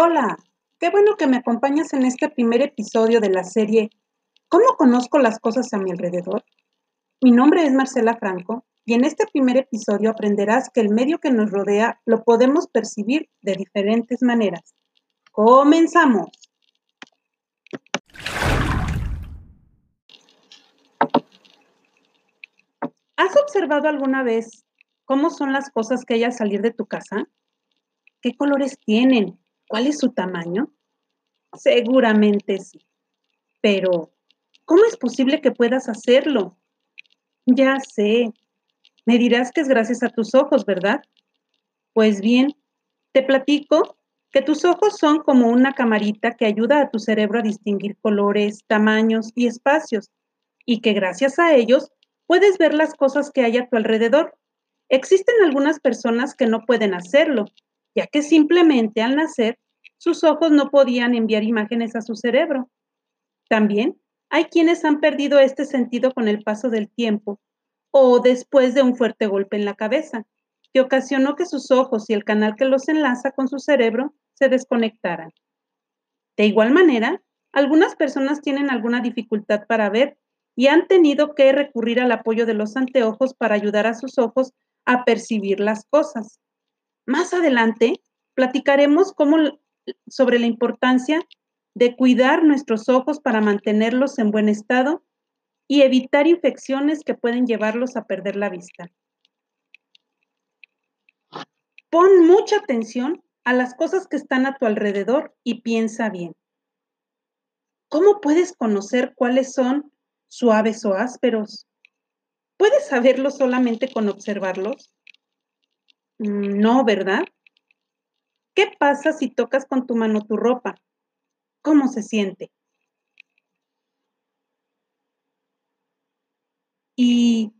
Hola, qué bueno que me acompañas en este primer episodio de la serie ¿Cómo conozco las cosas a mi alrededor? Mi nombre es Marcela Franco y en este primer episodio aprenderás que el medio que nos rodea lo podemos percibir de diferentes maneras. ¡Comenzamos! ¿Has observado alguna vez cómo son las cosas que hay al salir de tu casa? ¿Qué colores tienen? ¿Cuál es su tamaño? Seguramente sí. Pero, ¿cómo es posible que puedas hacerlo? Ya sé. Me dirás que es gracias a tus ojos, ¿verdad? Pues bien, te platico que tus ojos son como una camarita que ayuda a tu cerebro a distinguir colores, tamaños y espacios, y que gracias a ellos puedes ver las cosas que hay a tu alrededor. Existen algunas personas que no pueden hacerlo, ya que simplemente al nacer sus ojos no podían enviar imágenes a su cerebro. También hay quienes han perdido este sentido con el paso del tiempo o después de un fuerte golpe en la cabeza, que ocasionó que sus ojos y el canal que los enlaza con su cerebro se desconectaran. De igual manera, algunas personas tienen alguna dificultad para ver y han tenido que recurrir al apoyo de los anteojos para ayudar a sus ojos a percibir las cosas. Más adelante platicaremos sobre la importancia de cuidar nuestros ojos para mantenerlos en buen estado y evitar infecciones que pueden llevarlos a perder la vista. Pon mucha atención a las cosas que están a tu alrededor y piensa bien. ¿Cómo puedes conocer cuáles son suaves o ásperos? ¿Puedes saberlo solamente con observarlos? Mm, no, ¿verdad? ¿Qué pasa si tocas con tu mano tu ropa? ¿Cómo se siente? Y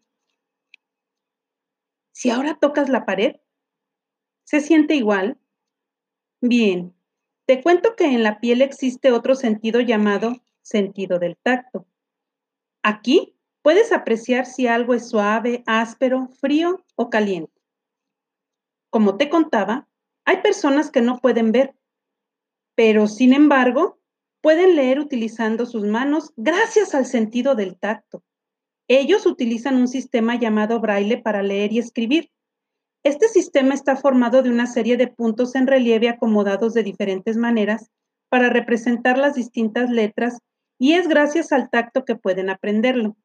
si ahora tocas la pared, ¿se siente igual? Bien, te cuento que en la piel existe otro sentido llamado sentido del tacto. Aquí puedes apreciar si algo es suave, áspero, frío o caliente. Como te contaba, hay personas que no pueden ver, pero sin embargo, pueden leer utilizando sus manos gracias al sentido del tacto. Ellos utilizan un sistema llamado braille para leer y escribir. Este sistema está formado de una serie de puntos en relieve acomodados de diferentes maneras para representar las distintas letras y es gracias al tacto que pueden aprenderlo.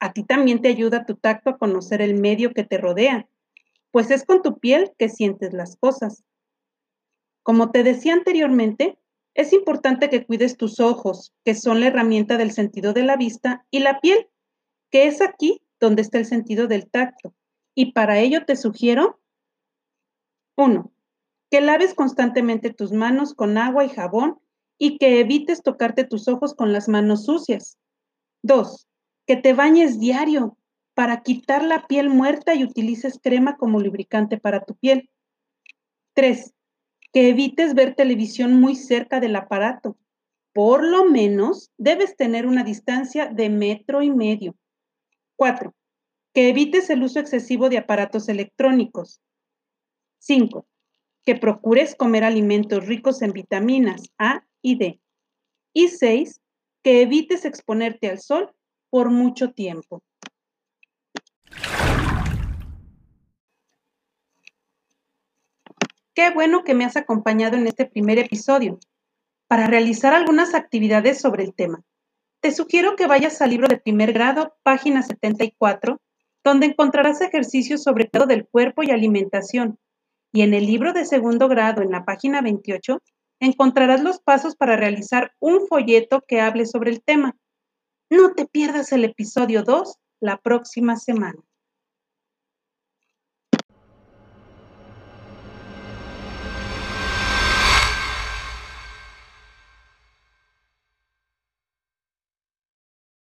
A ti también te ayuda tu tacto a conocer el medio que te rodea pues es con tu piel que sientes las cosas. Como te decía anteriormente, es importante que cuides tus ojos, que son la herramienta del sentido de la vista, y la piel, que es aquí donde está el sentido del tacto. Y para ello te sugiero, uno, Que laves constantemente tus manos con agua y jabón y que evites tocarte tus ojos con las manos sucias. Dos, Que te bañes diario para quitar la piel muerta y utilices crema como lubricante para tu piel. 3. Que evites ver televisión muy cerca del aparato. Por lo menos debes tener una distancia de metro y medio. 4. Que evites el uso excesivo de aparatos electrónicos. 5. Que procures comer alimentos ricos en vitaminas A y D. Y 6. Que evites exponerte al sol por mucho tiempo. Qué bueno que me has acompañado en este primer episodio para realizar algunas actividades sobre el tema. Te sugiero que vayas al libro de primer grado, página 74, donde encontrarás ejercicios sobre todo del cuerpo y alimentación. Y en el libro de segundo grado, en la página 28, encontrarás los pasos para realizar un folleto que hable sobre el tema. No te pierdas el episodio 2 la próxima semana.